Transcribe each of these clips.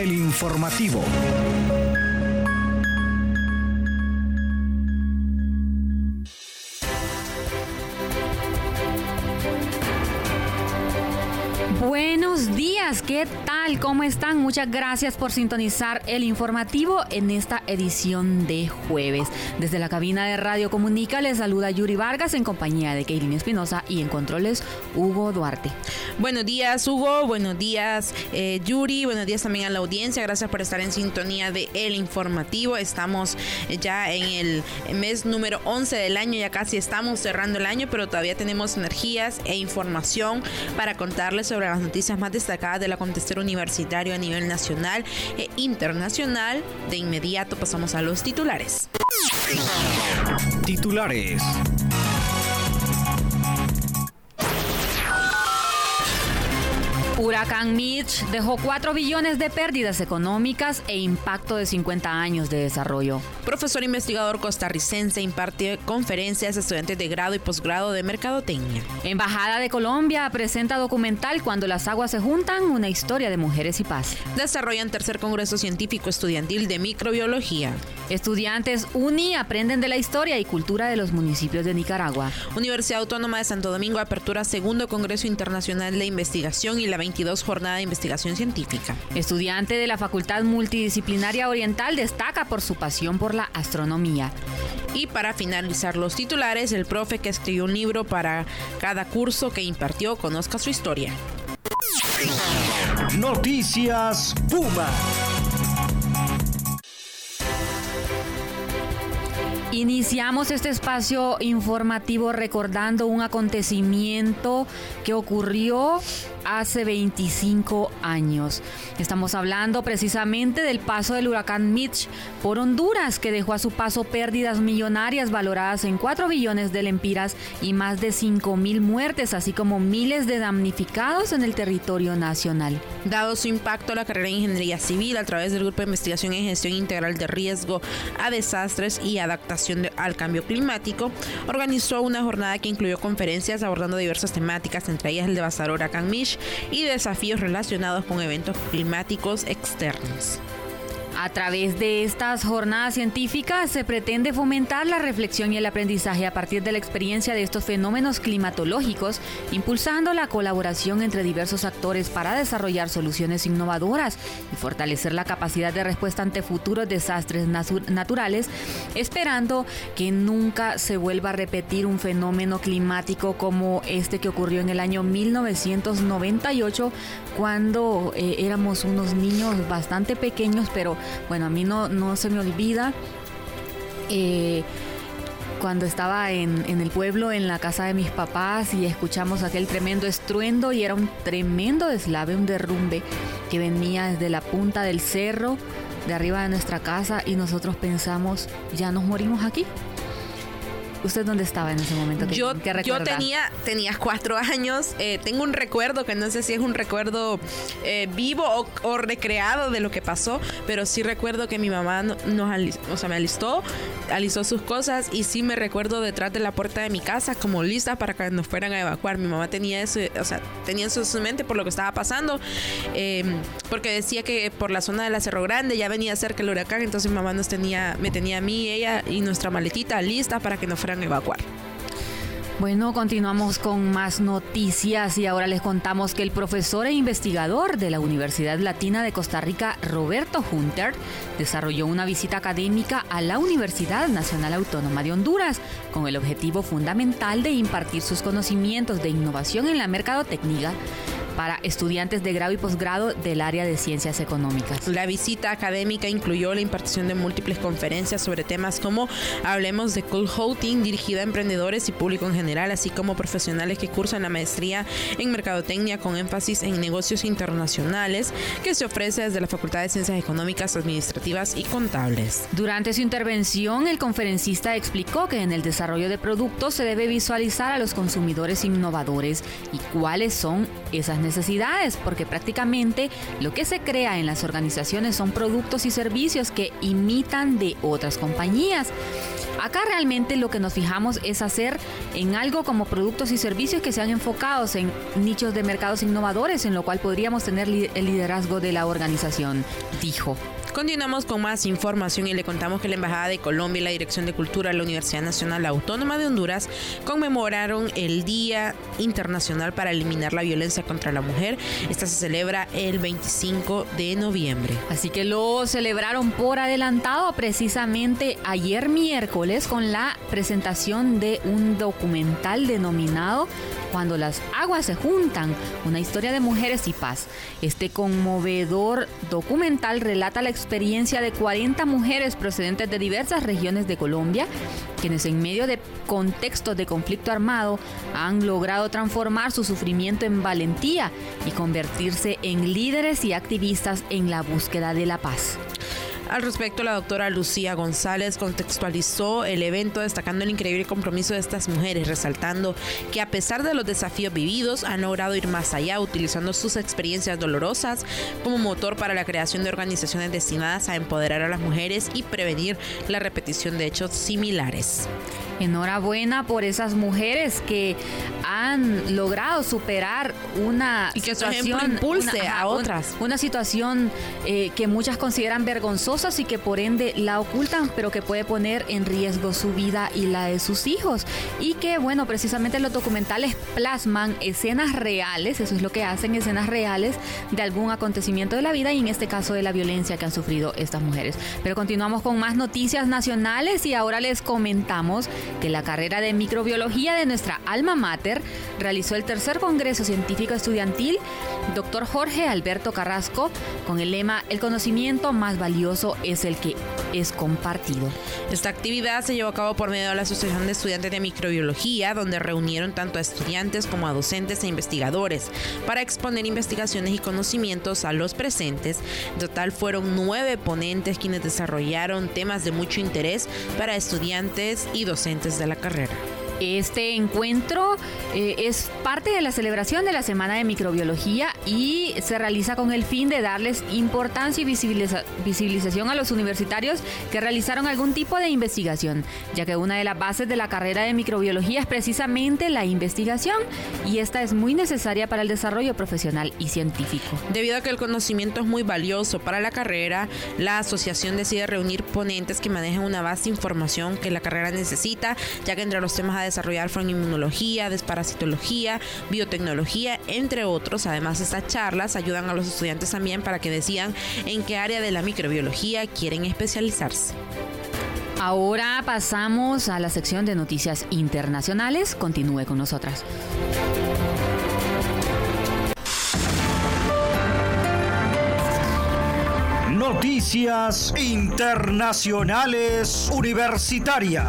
el informativo. ¿Qué tal? ¿Cómo están? Muchas gracias por sintonizar el informativo en esta edición de jueves. Desde la cabina de Radio Comunica les saluda Yuri Vargas en compañía de Kaylin Espinosa y en controles Hugo Duarte. Buenos días, Hugo. Buenos días, eh, Yuri. Buenos días también a la audiencia. Gracias por estar en sintonía de El Informativo. Estamos ya en el mes número 11 del año. Ya casi estamos cerrando el año, pero todavía tenemos energías e información para contarles sobre las noticias más destacadas del acontecer universitario a nivel nacional e internacional. De inmediato pasamos a los titulares. Titulares. Huracán Mitch dejó 4 billones de pérdidas económicas e impacto de 50 años de desarrollo. Profesor investigador costarricense imparte conferencias a estudiantes de grado y posgrado de mercadotecnia. Embajada de Colombia presenta documental Cuando las aguas se juntan, una historia de mujeres y paz. Desarrollan tercer congreso científico estudiantil de microbiología. Estudiantes UNI aprenden de la historia y cultura de los municipios de Nicaragua. Universidad Autónoma de Santo Domingo apertura segundo congreso internacional de investigación y la 22 jornada de investigación científica. Estudiante de la Facultad Multidisciplinaria Oriental destaca por su pasión por la astronomía. Y para finalizar los titulares, el profe que escribió un libro para cada curso que impartió conozca su historia. Noticias Puma. Iniciamos este espacio informativo recordando un acontecimiento que ocurrió hace 25 años. Estamos hablando precisamente del paso del huracán Mitch por Honduras, que dejó a su paso pérdidas millonarias valoradas en 4 billones de lempiras y más de 5 mil muertes, así como miles de damnificados en el territorio nacional. Dado su impacto, la carrera de Ingeniería Civil, a través del Grupo de Investigación en Gestión Integral de Riesgo a Desastres y Adaptación al Cambio Climático, organizó una jornada que incluyó conferencias abordando diversas temáticas, entre ellas el devastador huracán Mitch y desafíos relacionados con eventos climáticos externos. A través de estas jornadas científicas se pretende fomentar la reflexión y el aprendizaje a partir de la experiencia de estos fenómenos climatológicos, impulsando la colaboración entre diversos actores para desarrollar soluciones innovadoras y fortalecer la capacidad de respuesta ante futuros desastres naturales, esperando que nunca se vuelva a repetir un fenómeno climático como este que ocurrió en el año 1998, cuando eh, éramos unos niños bastante pequeños, pero bueno, a mí no, se me olvida. Eh, cuando estaba en, el pueblo, en la casa de mis papás, y escuchamos aquel tremendo estruendo, y era un tremendo deslave, un derrumbe que venía desde la punta del cerro, de arriba de nuestra casa, y nosotros pensamos, ya nos morimos aquí. ¿Usted dónde estaba en ese momento? ¿Qué, yo, qué yo tenía, tenía cuatro años. Eh, tengo un recuerdo que no sé si es un recuerdo eh, vivo o, o, recreado de lo que pasó, pero sí recuerdo que mi mamá nos alistó, o sea, me alistó, alistó sus cosas y sí me recuerdo detrás de la puerta de mi casa como lista para que nos fueran a evacuar. Mi mamá tenía eso, o sea, tenía eso en su mente por lo que estaba pasando, eh, porque decía que por la zona de la Cerro Grande ya venía cerca el huracán, entonces mi mamá nos tenía, me tenía a mí, ella y nuestra maletita lista para que nos fueran evacuar. Bueno, continuamos con más noticias y ahora les contamos que el profesor e investigador de la Universidad Latina de Costa Rica, Roberto Hunter, desarrolló una visita académica a la Universidad Nacional Autónoma de Honduras con el objetivo fundamental de impartir sus conocimientos de innovación en la mercadotecnia para estudiantes de grado y posgrado del área de ciencias económicas. La visita académica incluyó la impartición de múltiples conferencias sobre temas como Hablemos de Cool Houting, dirigida a emprendedores y público en general, así como profesionales que cursan la maestría en mercadotecnia con énfasis en negocios internacionales, que se ofrece desde la Facultad de Ciencias Económicas, Administrativas y Contables. Durante su intervención, el conferencista explicó que en el desarrollo de productos se debe visualizar a los consumidores innovadores y cuáles son esas necesidades necesidades, porque prácticamente lo que se crea en las organizaciones son productos y servicios que imitan de otras compañías. Acá realmente lo que nos fijamos es hacer en algo como productos y servicios que sean enfocados en nichos de mercados innovadores, en lo cual podríamos tener el liderazgo de la organización, dijo. Continuamos con más información y le contamos que la Embajada de Colombia y la Dirección de Cultura de la Universidad Nacional Autónoma de Honduras conmemoraron el Día Internacional para Eliminar la Violencia contra la Mujer. Esta se celebra el 25 de noviembre. Así que lo celebraron por adelantado precisamente ayer miércoles con la presentación de un documental denominado cuando las aguas se juntan, una historia de mujeres y paz. Este conmovedor documental relata la experiencia de 40 mujeres procedentes de diversas regiones de Colombia, quienes en medio de contextos de conflicto armado han logrado transformar su sufrimiento en valentía y convertirse en líderes y activistas en la búsqueda de la paz. Al respecto, la doctora Lucía González contextualizó el evento destacando el increíble compromiso de estas mujeres, resaltando que a pesar de los desafíos vividos, han logrado ir más allá utilizando sus experiencias dolorosas como motor para la creación de organizaciones destinadas a empoderar a las mujeres y prevenir la repetición de hechos similares. Enhorabuena por esas mujeres que han logrado superar una y que situación impulse a otras. Una, situación eh, que muchas consideran vergonzosa y que por ende la ocultan, pero que puede poner en riesgo su vida y la de sus hijos. Y que, bueno, precisamente los documentales plasman escenas reales, eso es lo que hacen, escenas reales de algún acontecimiento de la vida y en este caso de la violencia que han sufrido estas mujeres. Pero continuamos con más noticias nacionales y ahora les comentamos que la carrera de microbiología de nuestra alma mater realizó el tercer Congreso Científico Estudiantil Dr. Jorge Alberto Carrasco con el lema El conocimiento más valioso es el que es compartido. Esta actividad se llevó a cabo por medio de la Asociación de Estudiantes de Microbiología, donde reunieron tanto a estudiantes como a docentes e investigadores para exponer investigaciones y conocimientos a los presentes. En total fueron nueve ponentes quienes desarrollaron temas de mucho interés para estudiantes y docentes de la carrera. Este encuentro eh, es parte de la celebración de la Semana de Microbiología y se realiza con el fin de darles importancia y visibilización a los universitarios que realizaron algún tipo de investigación, ya que una de las bases de la carrera de microbiología es precisamente la investigación y esta es muy necesaria para el desarrollo profesional y científico. Debido a que el conocimiento es muy valioso para la carrera, la asociación decide reunir ponentes que manejen una de información que la carrera necesita, ya que entre los temas a desarrollar fueron inmunología, desparasitología, biotecnología, entre otros. Además, estas charlas ayudan a los estudiantes también para que decidan en qué área de la microbiología quieren especializarse. Ahora pasamos a la sección de noticias internacionales. Continúe con nosotras. Noticias Internacionales Universitarias.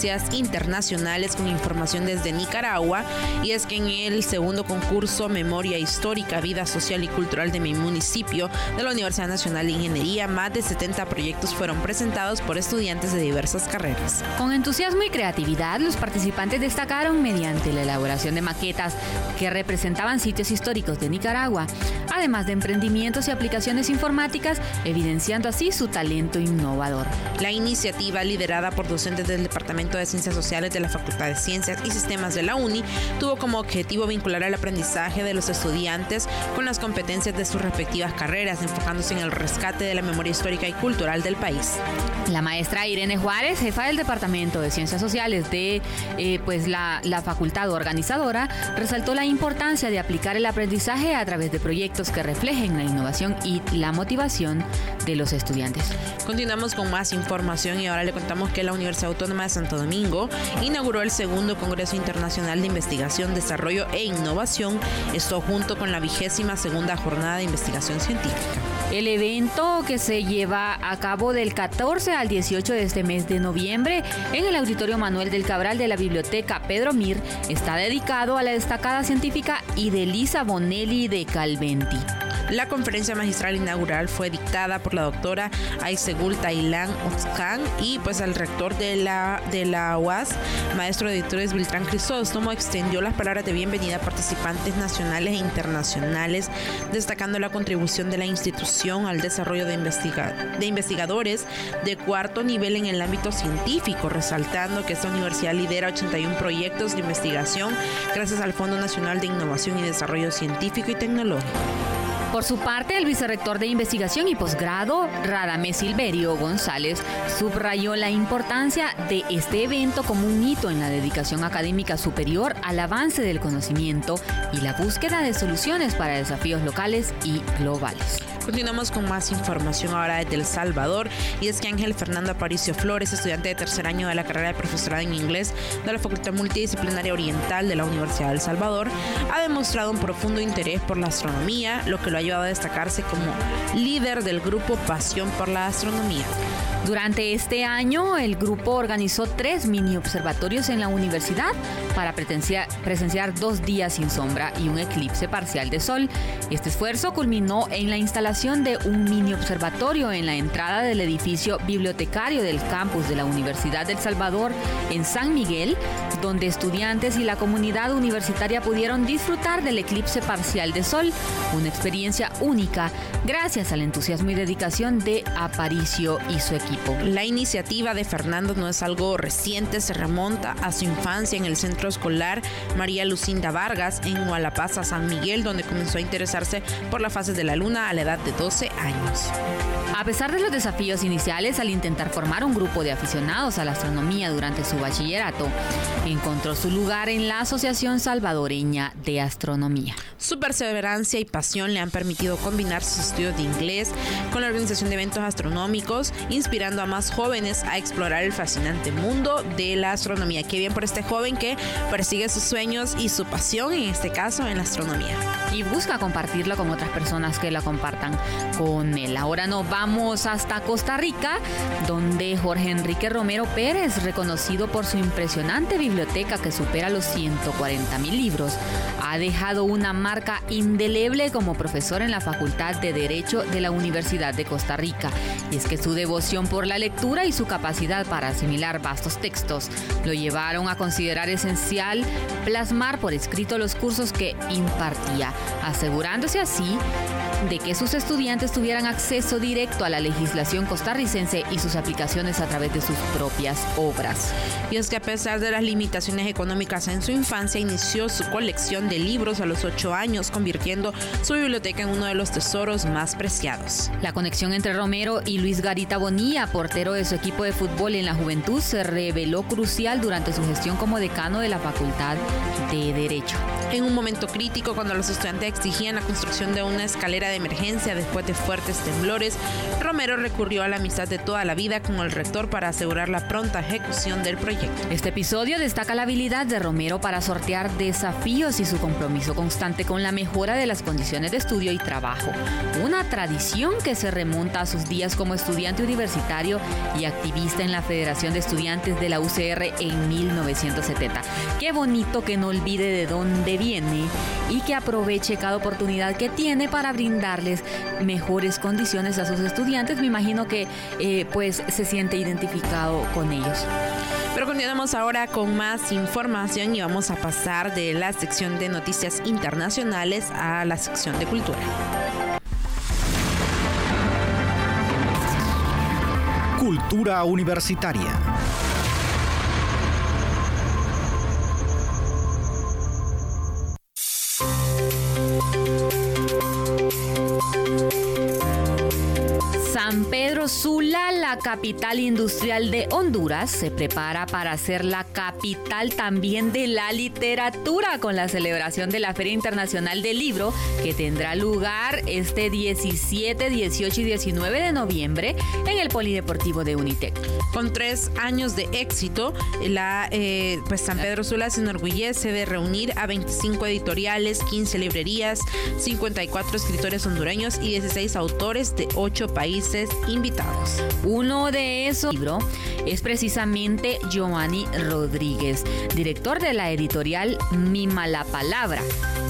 Noticias internacionales con información desde Nicaragua y es que en el segundo concurso Memoria Histórica, Vida Social y Cultural de mi municipio de la Universidad Nacional de Ingeniería, más de 70 proyectos fueron presentados por estudiantes de diversas carreras. Con entusiasmo y creatividad, los participantes destacaron mediante la elaboración de maquetas que representaban sitios históricos de Nicaragua, además de emprendimientos y aplicaciones informáticas, evidenciando así su talento innovador. La iniciativa, liderada por docentes del Departamento de Ciencias Sociales de la Facultad de Ciencias y Sistemas de la UNI, tuvo como objetivo vincular el aprendizaje de los estudiantes con las competencias de sus respectivas carreras, enfocándose en el rescate de la memoria histórica y cultural del país. La maestra Irene Juárez, jefa del Departamento de Ciencias Sociales de eh, pues la, la facultad organizadora, resaltó la importancia de aplicar el aprendizaje a través de proyectos que reflejen la innovación y la motivación de los estudiantes. Continuamos con más información y ahora le contamos que la Universidad Autónoma de Domingo inauguró el segundo Congreso Internacional de Investigación, Desarrollo e Innovación, esto junto con la vigésima segunda jornada de investigación científica. El evento que se lleva a cabo del 14 al 18 de este mes de noviembre en el Auditorio Manuel del Cabral de la Biblioteca Pedro Mir está dedicado a la destacada científica Idelisa Bonelli de Calventi. La conferencia magistral inaugural fue dictada por la doctora Aisegul Tailan Oxcan y pues el rector de la, de la UAS, maestro de editores Viltrán Crisóstomo, extendió las palabras de bienvenida a participantes nacionales e internacionales, destacando la contribución de la institución al desarrollo de, de investigadores de cuarto nivel en el ámbito científico, resaltando que esta universidad lidera 81 proyectos de investigación gracias al Fondo Nacional de Innovación y Desarrollo Científico y Tecnológico. Por su parte, el vicerrector de investigación y posgrado, Radamés Silverio González, subrayó la importancia de este evento como un hito en la dedicación académica superior al avance del conocimiento y la búsqueda de soluciones para desafíos locales y globales. Continuamos con más información ahora desde El Salvador y es que Ángel Fernando Aparicio Flores, estudiante de tercer año de la carrera de profesorado en inglés de la Facultad Multidisciplinaria Oriental de la Universidad de Salvador, ha demostrado un profundo interés por la astronomía, lo que lo ha ayudado a destacarse como líder del grupo Pasión por la Astronomía. Durante este año, el grupo organizó tres mini observatorios en la universidad para presenciar dos días sin sombra y un eclipse parcial de sol. Este esfuerzo culminó en la instalación de un mini observatorio en la entrada del edificio bibliotecario del campus de la Universidad del Salvador en San Miguel, donde estudiantes y la comunidad universitaria pudieron disfrutar del eclipse parcial de sol, una experiencia única gracias al entusiasmo y dedicación de Aparicio y su equipo. La iniciativa de Fernando no es algo reciente, se remonta a su infancia en el centro escolar María Lucinda Vargas en Hualapaza, San Miguel, donde comenzó a interesarse por las fases de la luna a la edad de 12 años. A pesar de los desafíos iniciales al intentar formar un grupo de aficionados a la astronomía durante su bachillerato, encontró su lugar en la Asociación Salvadoreña de Astronomía. Su perseverancia y pasión le han permitido combinar sus estudios de inglés con la organización de eventos astronómicos, inspirando a más jóvenes a explorar el fascinante mundo de la astronomía. Qué bien por este joven que persigue sus sueños y su pasión, en este caso, en la astronomía. Y busca compartirlo con otras personas que la compartan con él. Ahora nos vamos hasta Costa Rica, donde Jorge Enrique Romero Pérez, reconocido por su impresionante biblioteca que supera los 140 mil libros, ha dejado una marca indeleble como profesor en la Facultad de Derecho de la Universidad de Costa Rica. Y es que su devoción por la lectura y su capacidad para asimilar vastos textos. Lo llevaron a considerar esencial plasmar por escrito los cursos que impartía, asegurándose así de que sus estudiantes tuvieran acceso directo a la legislación costarricense y sus aplicaciones a través de sus propias obras. Y es que a pesar de las limitaciones económicas en su infancia, inició su colección de libros a los ocho años, convirtiendo su biblioteca en uno de los tesoros más preciados. La conexión entre Romero y Luis Garita Bonilla, portero de su equipo de fútbol en la juventud, se reveló crucial durante su gestión como decano de la Facultad de Derecho. En un momento crítico, cuando los estudiantes exigían la construcción de una escalera de emergencia después de fuertes temblores, Romero recurrió a la amistad de toda la vida con el rector para asegurar la pronta ejecución del proyecto. Este episodio destaca la habilidad de Romero para sortear desafíos y su compromiso constante con la mejora de las condiciones de estudio y trabajo. Una tradición que se remonta a sus días como estudiante universitario y activista en la Federación de Estudiantes de la UCR en 1970. Qué bonito que no olvide de dónde viene y que aproveche cada oportunidad que tiene para brindarles mejores condiciones a sus estudiantes. Me imagino que eh, pues se siente identificado con ellos. Pero continuamos ahora con más información y vamos a pasar de la sección de noticias internacionales a la sección de cultura. Cultura universitaria. La capital industrial de Honduras se prepara para ser la capital también de la literatura con la celebración de la Feria Internacional del Libro que tendrá lugar este 17, 18 y 19 de noviembre en el Polideportivo de Unitec. Con tres años de éxito, la, eh, pues San Pedro Sula se enorgullece de reunir a 25 editoriales, 15 librerías, 54 escritores hondureños y 16 autores de 8 países invitados. Uno de esos libros es precisamente Giovanni Rodríguez, director de la editorial Mima la Palabra,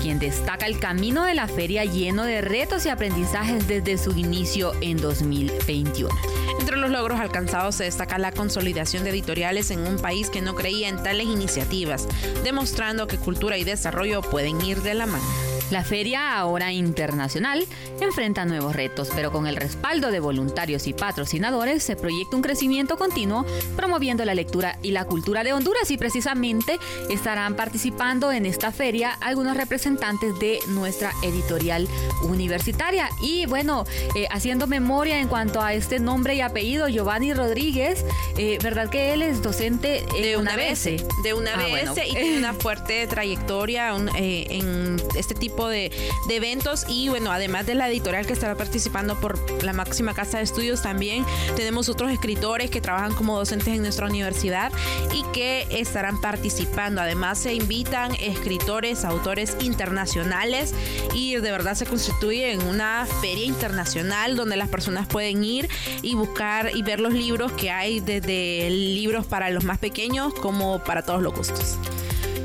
quien destaca el camino de la feria lleno de retos y aprendizajes desde su inicio en 2021. Entre los logros alcanzados se destaca la consolidación de editoriales en un país que no creía en tales iniciativas, demostrando que cultura y desarrollo pueden ir de la mano. La feria, ahora internacional, enfrenta nuevos retos, pero con el respaldo de voluntarios y patrocinadores se proyecta un crecimiento continuo promoviendo la lectura y la cultura de Honduras y precisamente estarán participando en esta feria algunos representantes de nuestra editorial universitaria. Y bueno, eh, haciendo memoria en cuanto a este nombre y apellido, Giovanni Rodríguez, eh, ¿verdad que él es docente de una vez? De una vez y tiene una fuerte trayectoria eh, en este tipo de, eventos y bueno, además de la editorial que estará participando por la máxima casa de estudios, también tenemos otros escritores que trabajan como docentes en nuestra universidad y que estarán participando. Además se invitan escritores, autores internacionales y de verdad se constituye en una feria internacional donde las personas pueden ir y buscar y ver los libros que hay desde libros para los más pequeños como para todos los gustos.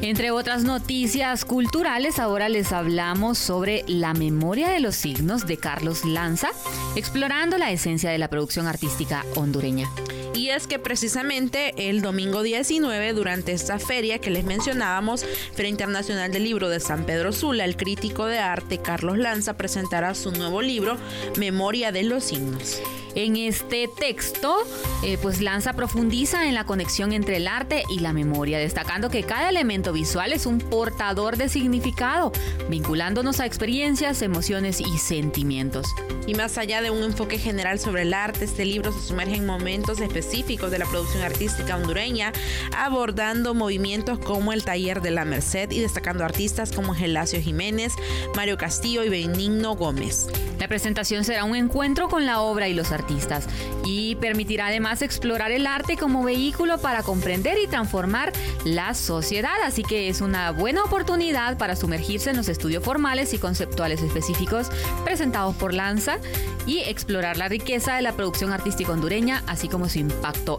Entre otras noticias culturales, ahora les hablamos sobre la memoria de los signos de Carlos Lanza, explorando la esencia de la producción artística hondureña. Y es que precisamente el domingo 19, durante esta feria que les mencionábamos, Feria Internacional del Libro de San Pedro Sula, el crítico de arte Carlos Lanza presentará su nuevo libro, Memoria de los Signos. En este texto, eh, pues Lanza profundiza en la conexión entre el arte y la memoria, destacando que cada elemento visual es un portador de significado, vinculándonos a experiencias, emociones y sentimientos. Y más allá de un enfoque general sobre el arte, este libro se sumerge en momentos específicos de la producción artística hondureña, abordando movimientos como el Taller de la Merced y destacando artistas como Gelacio Jiménez, Mario Castillo y Benigno Gómez. La presentación será un encuentro con la obra y los artistas y permitirá además explorar el arte como vehículo para comprender y transformar la sociedad, así que es una buena oportunidad para sumergirse en los estudios formales y conceptuales específicos presentados por Lanza y explorar la riqueza de la producción artística hondureña, así como su impacto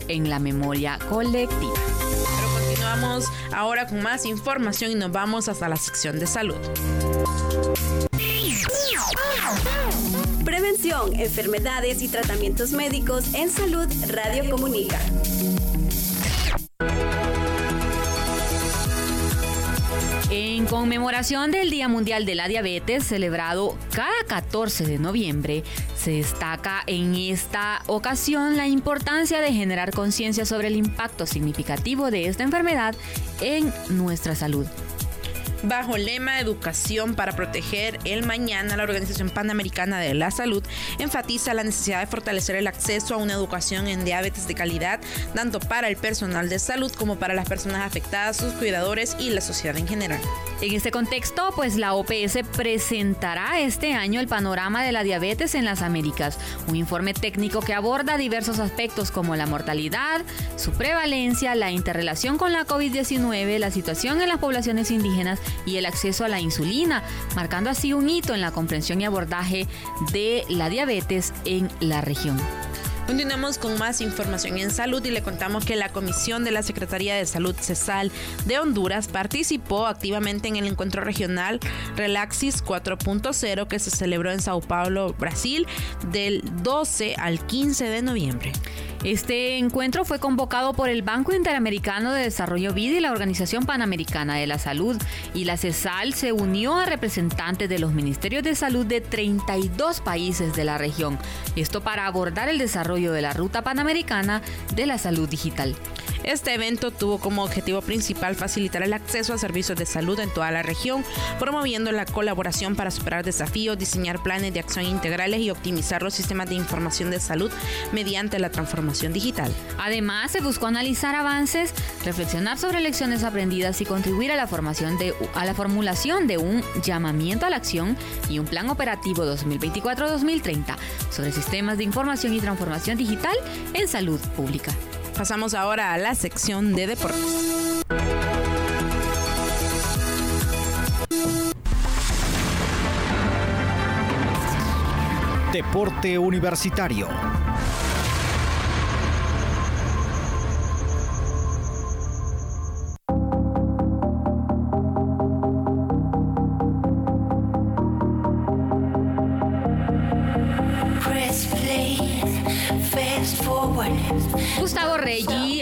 en la memoria colectiva. Pero continuamos ahora con más información y nos vamos hasta la sección de salud. Prevención, enfermedades y tratamientos médicos en salud Radio Comunica. En conmemoración del Día Mundial de la Diabetes, celebrado cada 14 de noviembre, se destaca en esta ocasión la importancia de generar conciencia sobre el impacto significativo de esta enfermedad en nuestra salud. Bajo el lema Educación para proteger el mañana, la Organización Panamericana de la Salud enfatiza la necesidad de fortalecer el acceso a una educación en diabetes de calidad, tanto para el personal de salud como para las personas afectadas, sus cuidadores y la sociedad en general. En este contexto, pues la OPS presentará este año el panorama de la diabetes en las Américas, un informe técnico que aborda diversos aspectos como la mortalidad, su prevalencia, la interrelación con la COVID-19, la situación en las poblaciones indígenas y el acceso a la insulina, marcando así un hito en la comprensión y abordaje de la diabetes en la región. Continuamos con más información en salud y le contamos que la Comisión de la Secretaría de Salud CESAL de Honduras participó activamente en el encuentro regional Relaxis 4.0 que se celebró en Sao Paulo, Brasil, del 12 al 15 de noviembre. Este encuentro fue convocado por el Banco Interamericano de Desarrollo Vida y la Organización Panamericana de la Salud y la CESAL se unió a representantes de los ministerios de salud de 32 países de la región. Esto para abordar el desarrollo de la Ruta Panamericana de la Salud Digital. Este evento tuvo como objetivo principal facilitar el acceso a servicios de salud en toda la región, promoviendo la colaboración para superar desafíos, diseñar planes de acción integrales y optimizar los sistemas de información de salud mediante la transformación digital. Además, se buscó analizar avances, reflexionar sobre lecciones aprendidas y contribuir a la formación de a la formulación de un llamamiento a la acción y un plan operativo 2024-2030 sobre sistemas de información y transformación digital en salud pública. Pasamos ahora a la sección de deportes. Deporte Universitario.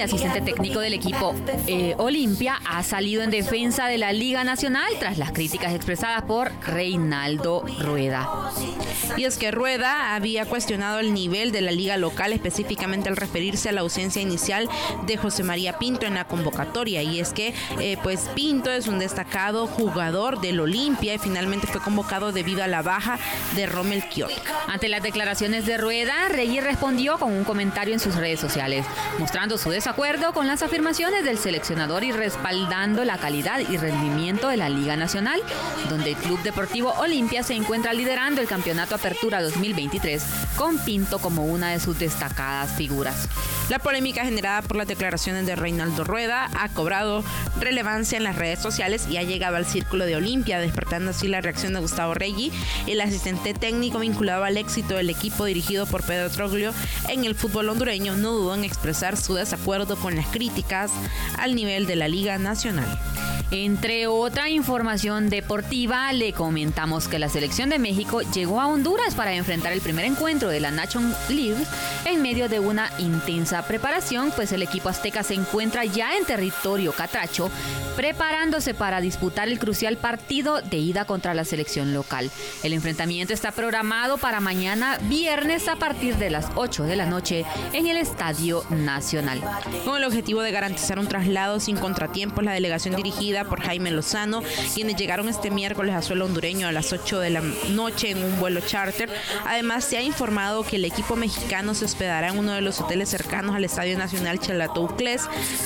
Asistente técnico del equipo eh, Olimpia, ha salido en defensa de la Liga Nacional tras las críticas expresadas por Reinaldo Rueda. Y es que Rueda había cuestionado el nivel de la liga local, específicamente al referirse a la ausencia inicial de José María Pinto en la convocatoria. Y es que, eh, pues, Pinto es un destacado jugador del Olimpia y finalmente fue convocado debido a la baja de Rommel Kiot. Ante las declaraciones de Rueda, Reggie respondió con un comentario en sus redes sociales, mostrando su desacuerdo con las afirmaciones del seleccionador y respaldando la calidad y rendimiento de la Liga Nacional, donde el Club Deportivo Olimpia se encuentra liderando el campeonato Apertura 2023 con Pinto como una de sus destacadas figuras. La polémica generada por las declaraciones de Reinaldo Rueda ha cobrado relevancia en las redes sociales y ha llegado al círculo de Olimpia, despertando así la reacción de Gustavo Reggi, el asistente técnico vinculado al éxito del equipo dirigido por Pedro Troglio en el fútbol hondureño, no dudó en expresar su desacuerdo con las críticas al nivel de la Liga Nacional. Entre otra información deportiva, le comentamos que la selección de México llegó a Honduras para enfrentar el primer encuentro de la Nation League en medio de una intensa preparación, pues el equipo azteca se encuentra ya en territorio catracho, preparándose para disputar el crucial partido de ida contra la selección local. El enfrentamiento está programado para mañana viernes a partir de las 8 de la noche en el Estadio Nacional. Con el objetivo de garantizar un traslado sin contratiempos, la delegación dirigida por Jaime Lozano, quienes llegaron este miércoles a suelo hondureño a las 8 de la noche en un vuelo charter. Además, se ha informado que el equipo mexicano se hospedará en uno de los hoteles cercanos al Estadio Nacional Chalatoucles,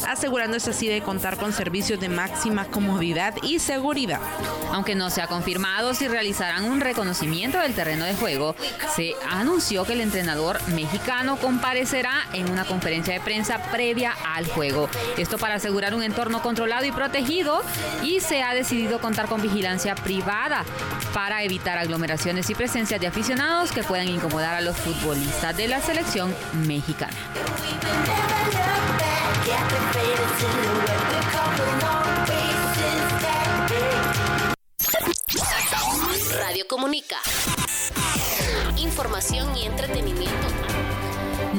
asegurándose así de contar con servicios de máxima comodidad y seguridad. Aunque no se ha confirmado si realizarán un reconocimiento del terreno de juego, se anunció que el entrenador mexicano comparecerá en una conferencia de prensa previa al juego. Esto para asegurar un entorno controlado y protegido y se ha decidido contar con vigilancia privada para evitar aglomeraciones y presencias de aficionados que puedan incomodar a los futbolistas de la selección mexicana. Radio Comunica. Información y entretenimiento.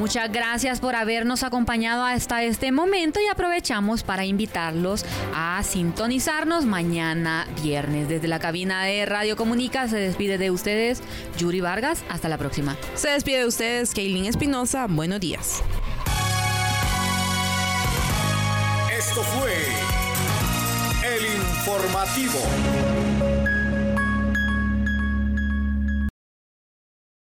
Muchas gracias por habernos acompañado hasta este momento y aprovechamos para invitarlos a sintonizarnos mañana viernes. Desde la cabina de Radio Comunica se despide de ustedes Yuri Vargas. Hasta la próxima. Se despide de ustedes Kaylin Espinosa. Buenos días. Esto fue el informativo.